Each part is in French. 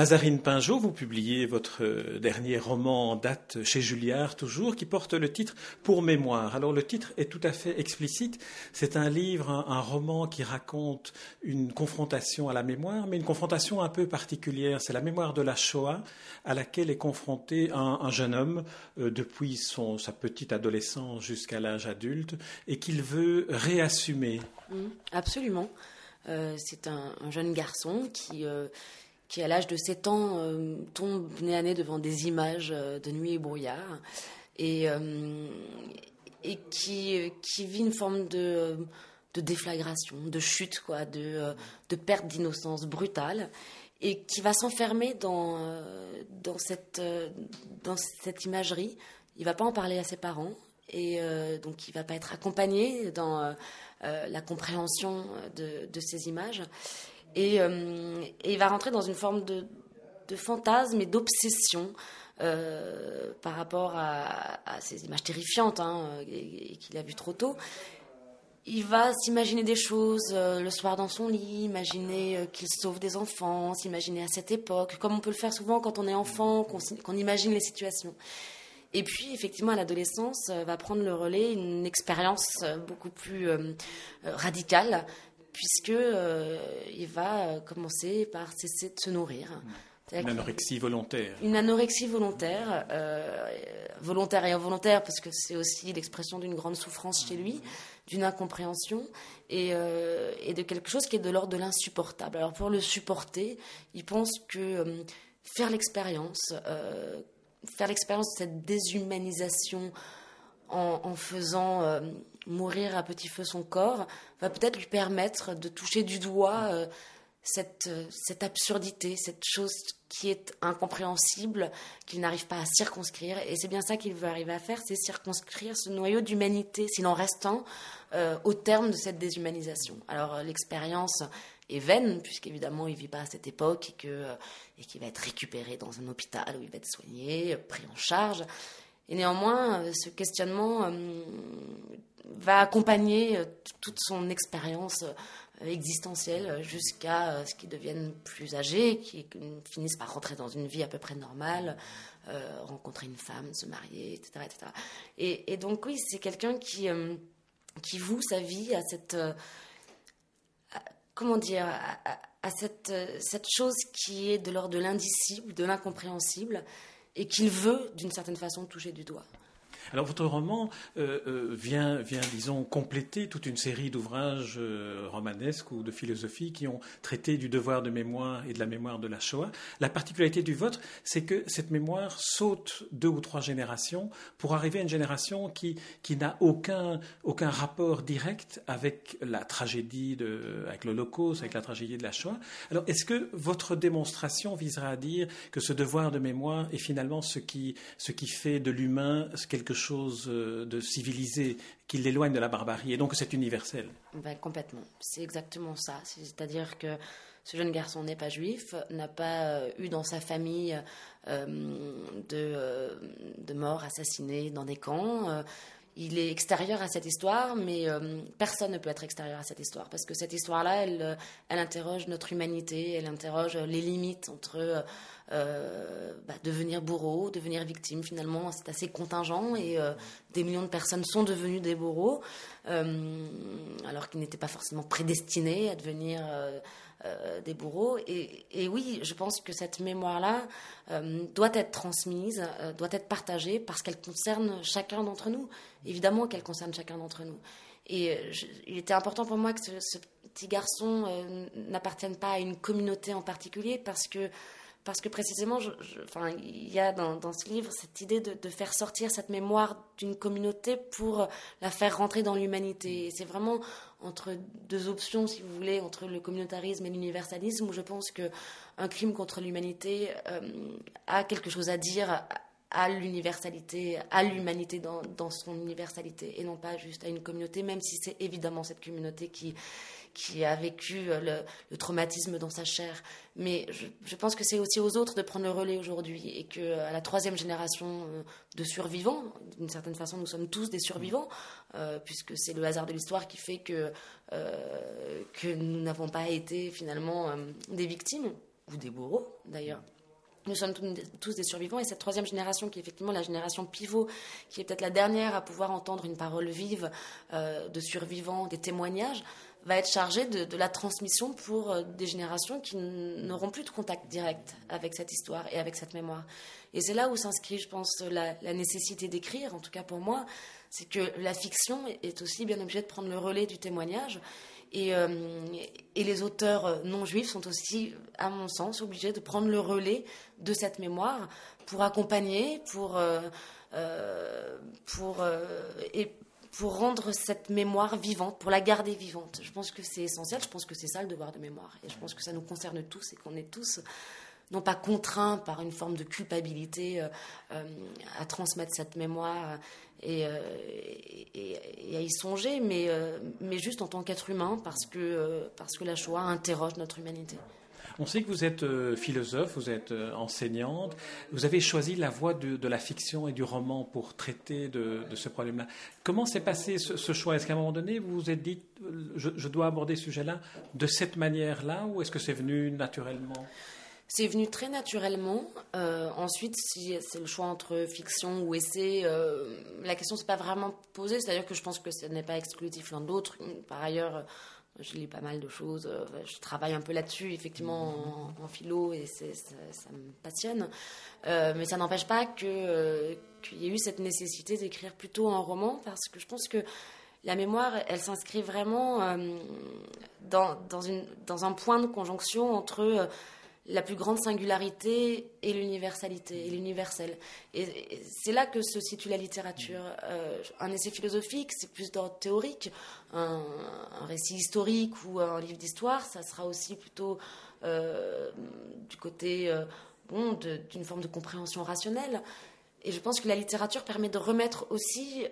Mazarine Pinjot, vous publiez votre dernier roman en date chez Julliard toujours, qui porte le titre Pour mémoire. Alors le titre est tout à fait explicite. C'est un livre, un, roman qui raconte une confrontation à la mémoire, mais une confrontation un peu particulière. C'est la mémoire de la Shoah à laquelle est confronté un, jeune homme euh, depuis son, sa petite adolescence jusqu'à l'âge adulte et qu'il veut réassumer. Mmh, absolument. Euh, c'est un, jeune garçon qui, euh, qui à l'âge de 7 ans, euh, tombe nez à nez devant des images de nuit et brouillard, et, et qui, qui vit une forme de, de déflagration, de chute, quoi, de, de perte d'innocence brutale, et qui va s'enfermer dans, dans, cette, dans cette imagerie. Il va pas en parler à ses parents, et donc il va pas être accompagné dans euh, la compréhension de, ces images. Euh, et, il va rentrer dans une forme de, fantasme et d'obsession euh, par rapport à, ces images terrifiantes hein, et, qu'il a vues trop tôt. Il va s'imaginer des choses le soir dans son lit, imaginer qu'il sauve des enfants, s'imaginer à cette époque, comme on peut le faire souvent quand on est enfant, qu'on imagine les situations. Et puis, effectivement, à l'adolescence, euh, va prendre le relais une expérience euh, beaucoup plus euh, radicale, puisque il va commencer par cesser de se nourrir. Une anorexie volontaire. Une anorexie volontaire, volontaire et involontaire, parce que c'est aussi l'expression d'une grande souffrance chez lui, d'une incompréhension et, et, de quelque chose qui est de l'ordre de l'insupportable. Alors pour le supporter, il pense que faire l'expérience, faire l'expérience de cette déshumanisation en, faisant euh, mourir à petit feu son corps va peut-être lui permettre de toucher du doigt euh, cette, euh, cette absurdité, cette chose qui est incompréhensible, qu'il n'arrive pas à circonscrire. Et c'est bien ça qu'il veut arriver à faire, c'est circonscrire ce noyau d'humanité, s'il en reste un, au terme de cette déshumanisation. Alors l'expérience est vaine, puisqu'évidemment il ne vit pas à cette époque et que et qui va être récupéré dans un hôpital où il va être soigné, pris en charge. Et néanmoins, euh, ce questionnement euh, va accompagner euh, toute son expérience existentielle jusqu'à ce qu'il devienne plus âgé, qu'il finisse par rentrer dans une vie à peu près normale, rencontrer une femme, se marier, etc. etc. Et, donc oui, c'est quelqu'un qui, qui voue sa vie à cette... comment dire à cette, cette chose qui est de l'ordre de l'indicible, de l'incompréhensible, et qu'il veut, d'une certaine façon, toucher du doigt. Alors votre roman euh, euh, vient, vient, disons, compléter toute une série d'ouvrages euh, romanesques ou de philosophie qui ont traité du devoir de mémoire et de la mémoire de la Shoah. La particularité du vôtre, c'est que cette mémoire saute deux ou trois générations pour arriver à une génération qui, qui n'a aucun, aucun rapport direct avec la tragédie, de, avec l'Holocauste, avec la tragédie de la Shoah. Alors est-ce que votre démonstration visera à dire que ce devoir de mémoire est finalement ce qui, ce qui fait de l'humain quelque chose chose euh, de civilisé qui l'éloigne de la barbarie, et donc c'est universel. Ben, complètement, c'est exactement ça. C'est-à-dire que ce jeune garçon n'est pas juif, n'a pas euh, eu dans sa famille euh, de, de morts assassinés dans des camps. Il est extérieur à cette histoire, mais personne ne peut être extérieur à cette histoire, parce que cette histoire-là, elle, elle interroge notre humanité, elle interroge les limites entre euh, bah, devenir bourreau, devenir victime. Finalement, c'est assez contingent et euh, des millions de personnes sont devenues des bourreaux, euh, alors qu'ils n'étaient pas forcément prédestinés à devenir des bourreaux. Et, oui, je pense que cette mémoire-là doit être transmise, doit être partagée parce qu'elle concerne chacun d'entre nous. Évidemment qu'elle concerne chacun d'entre nous. Et il était important pour moi que ce petit garçon n'appartienne pas à une communauté en particulier parce que parce que précisément, enfin, il y a dans, ce livre cette idée de, faire sortir cette mémoire d'une communauté pour la faire rentrer dans l'humanité. c'est vraiment entre deux options, si vous voulez, entre le communautarisme et l'universalisme, où je pense que un crime contre l'humanité euh, a quelque chose à dire à l'universalité, à l'humanité dans, dans, son universalité, et non pas juste à une communauté, même si c'est évidemment cette communauté qui, qui a vécu euh, le, traumatisme dans sa chair. Mais je, pense que c'est aussi aux autres de prendre le relais aujourd'hui et que euh, à la troisième génération euh, de survivants, d'une certaine façon, nous sommes tous des survivants, puisque c'est le hasard de l'histoire qui fait que, que nous n'avons pas été finalement des victimes. ou des bourreaux d'ailleurs. Nous sommes tous des survivants et cette troisième génération, qui est effectivement la génération pivot, qui est peut-être la dernière à pouvoir entendre une parole vive euh, de survivants, des témoignages, va être chargée de, la transmission pour euh, des générations qui n'auront plus de contact direct avec cette histoire et avec cette mémoire. Et c'est là où s'inscrit, je pense, la, nécessité d'écrire, en tout cas pour moi, c'est que la fiction est aussi bien obligée de prendre le relais du témoignage euh, et, les auteurs non juifs sont aussi, à mon sens, obligés de prendre le relais de cette mémoire pour accompagner, pour, euh, euh, pour, pour rendre cette mémoire vivante, pour la garder vivante. Je pense que c'est essentiel, je pense que c'est ça le devoir de mémoire. Et je pense que ça nous concerne tous et qu'on est tous non pas contraints par une forme de culpabilité à transmettre cette mémoire euh, et, à y songer, mais, euh, mais juste en tant qu'être humain, parce que, euh, parce que la Shoah interroge notre humanité. On sait que vous êtes philosophe, vous êtes enseignante. Vous avez choisi la voie de, la fiction et du roman pour traiter de, ce problème-là. Comment s'est passé ce, choix? Est-ce qu'à un moment donné, vous vous êtes dit, je, je dois aborder ce sujet-là de cette manière-là, ou est-ce que c'est venu naturellement? C'est venu très naturellement. Euh, ensuite, si c'est le choix entre fiction ou essai, euh, la question s'est pas vraiment posée. C'est-à-dire que je pense que ce n'est pas exclusif l'un de l'autre. Par ailleurs, je lis pas mal de choses. Euh, je travaille un peu là-dessus, effectivement, en, philo, et ça, ça, me passionne. mais ça n'empêche pas qu'il y ait eu cette nécessité d'écrire plutôt un roman, parce que je pense que la mémoire, elle s'inscrit vraiment dans, dans, une, dans un point de conjonction entre la plus grande singularité et l'universalité, et l'universel. Et, c'est là que se situe la littérature. Euh, un essai philosophique, c'est plus d'ordre théorique. Un, récit historique ou un livre d'histoire, ça sera aussi plutôt euh, du côté euh, bon, d'une forme de compréhension rationnelle. Et je pense que la littérature permet de remettre aussi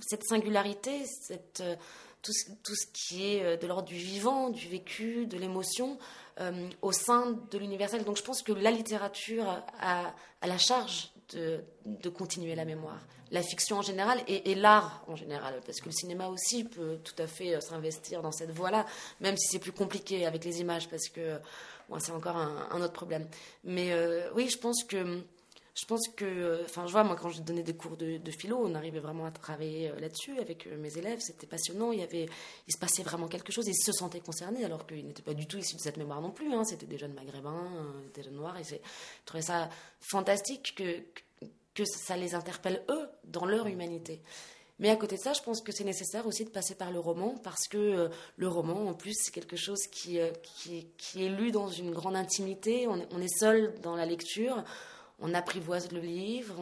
cette singularité, cette, tout, ce qui est de l'ordre du vivant, du vécu, de l'émotion, euh, au sein de l'universel. Donc je pense que la littérature a, la charge de, continuer la mémoire. La fiction en général et, l'art en général, parce que le cinéma aussi peut tout à fait euh, s'investir dans cette voie-là, même si c'est plus compliqué avec les images, parce que c'est encore un, autre problème. Mais euh, oui, je pense que je pense que, enfin, je vois, moi, quand je donnais des cours de, philo, on arrivait vraiment à travailler euh, là-dessus avec euh, mes élèves. C'était passionnant. Il, y avait, il se passait vraiment quelque chose. Ils se sentaient concernés, alors qu'ils n'étaient pas du tout issus de cette mémoire non plus. Hein. C'était des jeunes maghrébins, euh, des jeunes noirs. Et je trouvais ça fantastique que, que ça les interpelle, eux, dans leur humanité. Mais à côté de ça, je pense que c'est nécessaire aussi de passer par le roman, parce que le roman, en plus, c'est quelque chose qui, qui, est lu dans une grande intimité. On est seul dans la lecture on apprivoise le livre,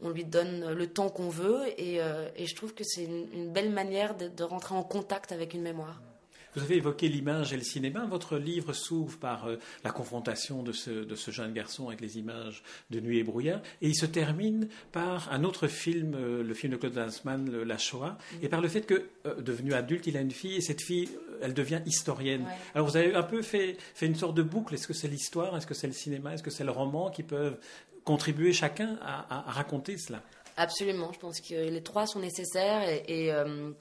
on, lui donne le temps qu'on veut, et, euh, je trouve que c'est une, belle manière de, rentrer en contact avec une mémoire. Vous avez évoqué l'image et le cinéma. Votre livre s'ouvre par euh, la confrontation de ce, jeune garçon avec les images de Nuit et brouillard. Et il se termine par un autre film, euh, le film de Claude Lanzmann, La Shoah, mm. et par le fait que, devenu adulte, il a une fille, et cette fille, elle devient historienne. Alors vous avez un peu fait, fait une sorte de boucle. Est-ce que c'est l'histoire? Est-ce que c'est le cinéma? Est-ce que c'est le roman qui peuvent contribuer chacun à, raconter cela? Absolument. Je pense que les trois sont nécessaires et, euh,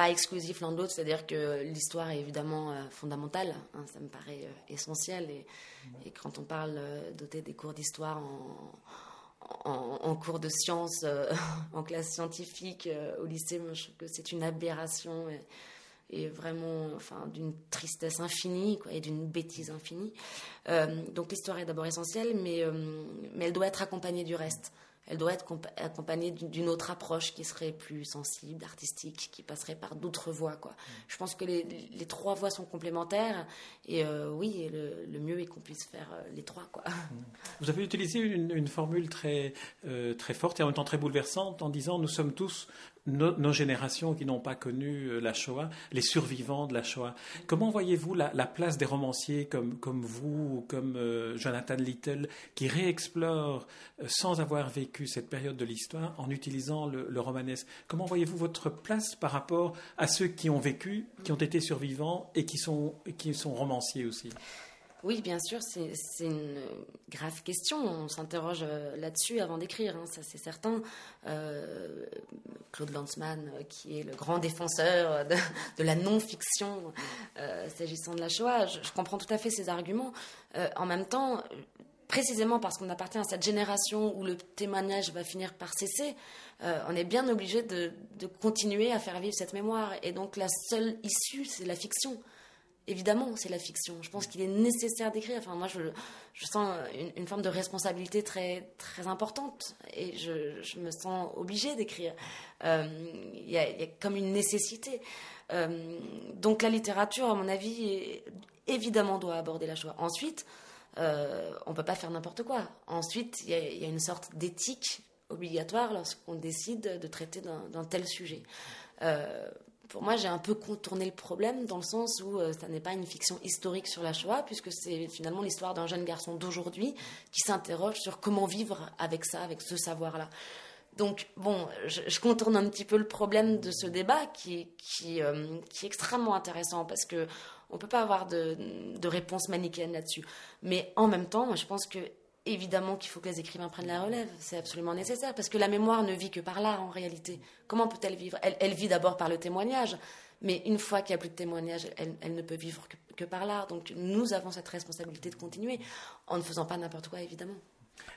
pas exclusifs l'un de l'autre. C'est-à-dire que l'histoire est évidemment euh, fondamentale. Hein, ça me paraît euh, essentiel. Et, quand on parle doter des cours d'histoire en, cours de sciences, en classe scientifique, au lycée, je trouve que c'est une aberration et vraiment enfin, d'une tristesse infinie et d'une bêtise infinie. Euh, donc l'histoire est d'abord essentielle, euh, mais elle doit être accompagnée du reste. Elle doit être accompagnée d'une autre approche qui serait plus sensible, artistique, qui passerait par d'autres voies. Quoi. Je pense que les, les, trois voies sont complémentaires et euh, oui, le, le, mieux est qu'on puisse faire les trois. Quoi. Vous avez utilisé une, une formule très, très forte et en même temps très bouleversante en disant nous sommes tous nos, générations qui n'ont pas connu euh, la Shoah, les survivants de la Shoah. Comment voyez-vous la, place des romanciers comme, vous ou comme euh, Jonathan Little qui réexplorent euh, sans avoir vécu cette période de l'histoire en utilisant le, romanesque? Comment voyez-vous votre place par rapport à ceux qui ont vécu, qui ont été survivants et qui sont, qui sont romanciers aussi? Oui, bien sûr, c'est une grave question. On s'interroge euh, là-dessus avant d'écrire, hein, ça c'est certain. Euh, Claude Lanzmann, euh, qui est le grand défenseur de, la non-fiction s'agissant de la Shoah, je, comprends tout à fait ses arguments. en même temps, précisément parce qu'on appartient à cette génération où le témoignage va finir par cesser, on est bien obligé de, de continuer à faire vivre cette mémoire. Et donc la seule issue, c'est la fiction évidemment, c'est la fiction. Je pense qu'il est nécessaire d'écrire. Enfin, moi, je, sens une, forme de responsabilité très, très importante et je, me sens obligée d'écrire. Euh, il y, a comme une nécessité. Euh, donc, la littérature, à mon avis, évidemment, doit aborder la joie. Ensuite, euh, on ne peut pas faire n'importe quoi. Ensuite, il y, a une sorte d'éthique obligatoire lorsqu'on décide de traiter d'un tel sujet pour moi, j'ai un peu contourné le problème dans le sens où euh, ça n'est pas une fiction historique sur la Shoah, puisque c'est finalement l'histoire d'un jeune garçon d'aujourd'hui qui s'interroge sur comment vivre avec ça, avec ce savoir-là. Donc, bon, je, contourne un petit peu le problème de ce débat qui, qui, euh, est extrêmement intéressant parce que on peut pas avoir de, réponse manichéenne là-dessus. Mais en même temps, je pense que évidemment qu'il faut que les écrivains prennent la relève. C'est absolument nécessaire parce que la mémoire ne vit que par là en réalité. Comment peut-elle vivre? Elle, vit d'abord par le témoignage, mais une fois qu'il n'y a plus de témoignage, elle, ne peut vivre que, par là. Donc nous avons cette responsabilité de continuer en ne faisant pas n'importe quoi évidemment.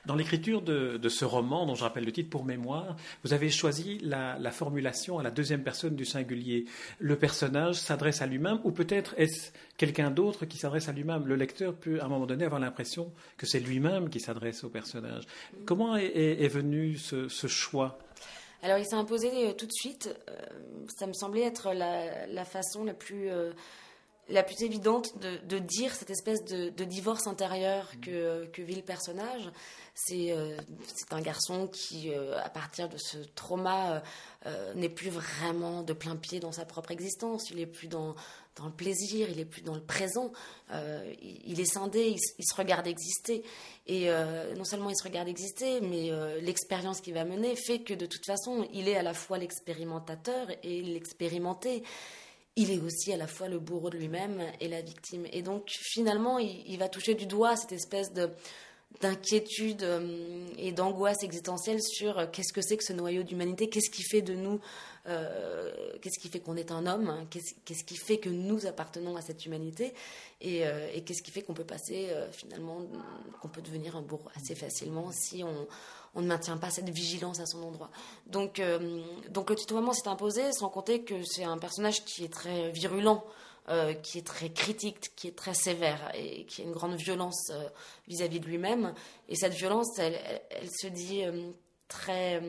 Dans l'écriture de, ce roman, dont je rappelle le titre pour mémoire, vous avez choisi la, formulation à la deuxième personne du singulier. Le personnage s'adresse à lui-même, ou peut-être est-ce quelqu'un d'autre qui s'adresse à lui-même? Le lecteur peut à un moment donné avoir l'impression que c'est lui-même qui s'adresse au personnage. Comment est, venu ce, choix? Alors il s'est imposé euh, tout de suite. Euh, ça me semblait être la, façon la plus euh, la plus évidente de, dire cette espèce de, divorce intérieur que, que vit le personnage. C'est euh, un garçon qui, euh, à partir de ce trauma, euh, n'est plus vraiment de plein pied dans sa propre existence. Il n'est plus dans, dans, le plaisir, il n'est plus dans le présent. Il, est scindé, il, se regarde exister. Et non seulement il se regarde exister, mais l'expérience qu'il va mener fait que de toute façon, il est à la fois l'expérimentateur et l'expérimenté il est aussi à la fois le bourreau de lui-même et la victime. Et donc finalement, il, va toucher du doigt cette espèce de d'inquiétude euh, et d'angoisse existentielle sur euh, qu'est-ce que c'est que ce noyau d'humanité, qu'est-ce qui fait de nous, euh, qu'est-ce qui fait qu'on est un homme, qu'est-ce qui fait que nous appartenons à cette humanité, et, et qu'est-ce qui fait qu'on peut passer finalement, qu'on peut devenir un bourreau assez facilement si on, on ne maintient pas cette vigilance à son endroit. Donc, euh, donc le tutoiement s'est imposé, sans compter que c'est un personnage qui est très virulent, euh, qui est très critique, qui est très sévère et qui a une grande violence euh, vis-à-vis de lui-même. Et cette violence, elle, se dit très,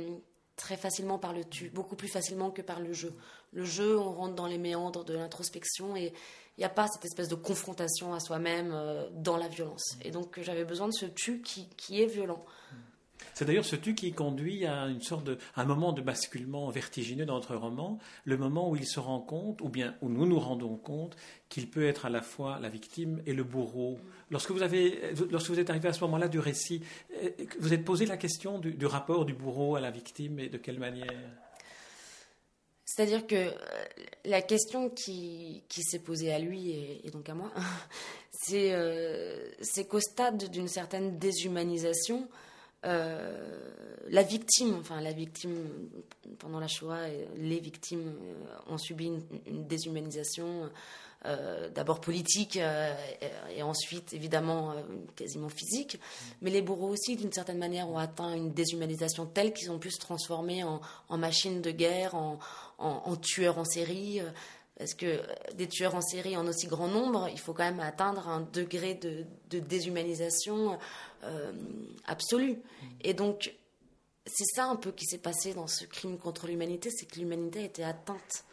très facilement par le tu, beaucoup plus facilement que par le jeu. Le jeu, on rentre dans les méandres de l'introspection et il n'y a pas cette espèce de confrontation à soi-même dans la violence. Et donc j'avais besoin de ce tu qui est violent. C'est d'ailleurs ce tu qui conduit à une sorte de, un moment de basculement vertigineux dans notre roman, le moment où il se rend compte, ou bien où nous nous rendons compte, qu'il peut être à la fois la victime et le bourreau. Lorsque vous, avez, lorsque vous êtes arrivé à ce moment-là du récit, euh, vous êtes posé la question du, rapport du bourreau à la victime et de quelle manière? C'est-à-dire que euh, la question qui, qui s'est posée à lui et, donc à moi, euh, c'est qu'au stade d'une certaine déshumanisation, euh, la victime, enfin la victime pendant la Shoah, les victimes euh, ont subi une, déshumanisation euh, d'abord politique et, ensuite évidemment quasiment physique, mais les bourreaux aussi d'une certaine manière ont atteint une déshumanisation telle qu'ils ont pu se transformer en, machines de guerre, en, tueurs en série. Parce que des tueurs en série en aussi grand nombre, il faut quand même atteindre un degré de, déshumanisation euh, absolue. Et donc, c'est ça un peu qui s'est passé dans ce crime contre l'humanité, c'est que l'humanité a été atteinte.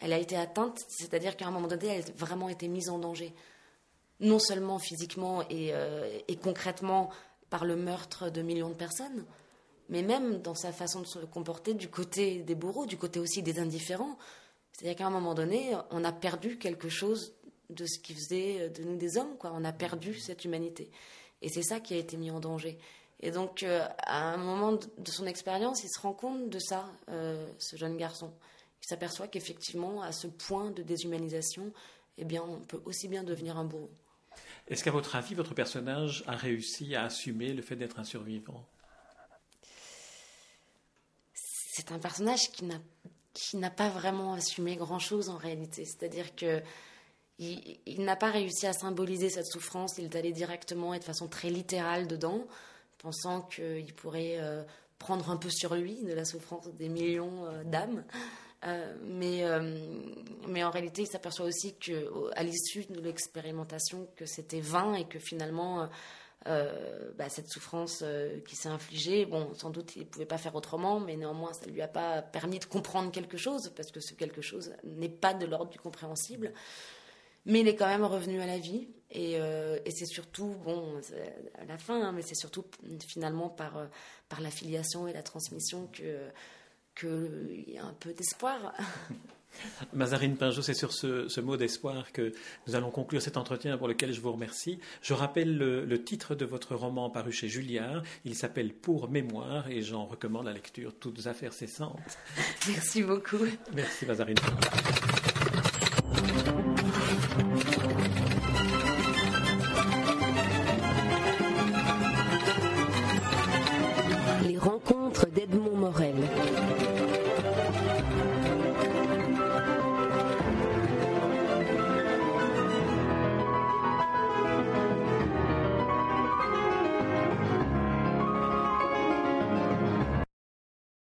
Elle a été atteinte, c'est-à-dire qu'à un moment donné, elle a vraiment été mise en danger. Non seulement physiquement et, euh, et concrètement par le meurtre de millions de personnes, mais même dans sa façon de se comporter du côté des bourreaux, du côté aussi des indifférents. C'est-à-dire qu'à un moment donné, on a perdu quelque chose de ce qui faisait de nous des hommes, quoi. On a perdu cette humanité. Et c'est ça qui a été mis en danger. Et donc, euh, à un moment de, son expérience, il se rend compte de ça, euh, ce jeune garçon. Il s'aperçoit qu'effectivement, à ce point de déshumanisation, eh bien, on peut aussi bien devenir un bourreau. Est-ce qu'à votre avis, votre personnage a réussi à assumer le fait d'être un survivant? C'est un personnage qui n'a qui n'a pas vraiment assumé grand-chose en réalité. C'est-à-dire que il, n'a pas réussi à symboliser cette souffrance. Il est allé directement et de façon très littérale dedans, pensant qu'il pourrait euh, prendre un peu sur lui de la souffrance des millions euh, d'âmes. Euh, mais, mais en réalité, il s'aperçoit aussi qu'à l'issue de l'expérimentation, que c'était vain et que finalement, bah, cette souffrance qui s'est infligée, bon, sans doute il ne pouvait pas faire autrement, mais néanmoins, ça ne lui a pas permis de comprendre quelque chose, parce que ce quelque chose n'est pas de l'ordre du compréhensible. Mais il est quand même revenu à la vie. Et, euh, c'est surtout, bon, à la fin, hein, mais c'est surtout finalement par, euh, par la filiation et la transmission qu'il que y a un peu d'espoir. Mazarine Pinjot, c'est sur ce, mot d'espoir que nous allons conclure cet entretien pour lequel je vous remercie. Je rappelle le, le titre de votre roman paru chez Julliard. Il s'appelle Pour mémoire et j'en recommande la lecture toutes affaires cessantes. Merci beaucoup. Merci Mazarine Pinjot.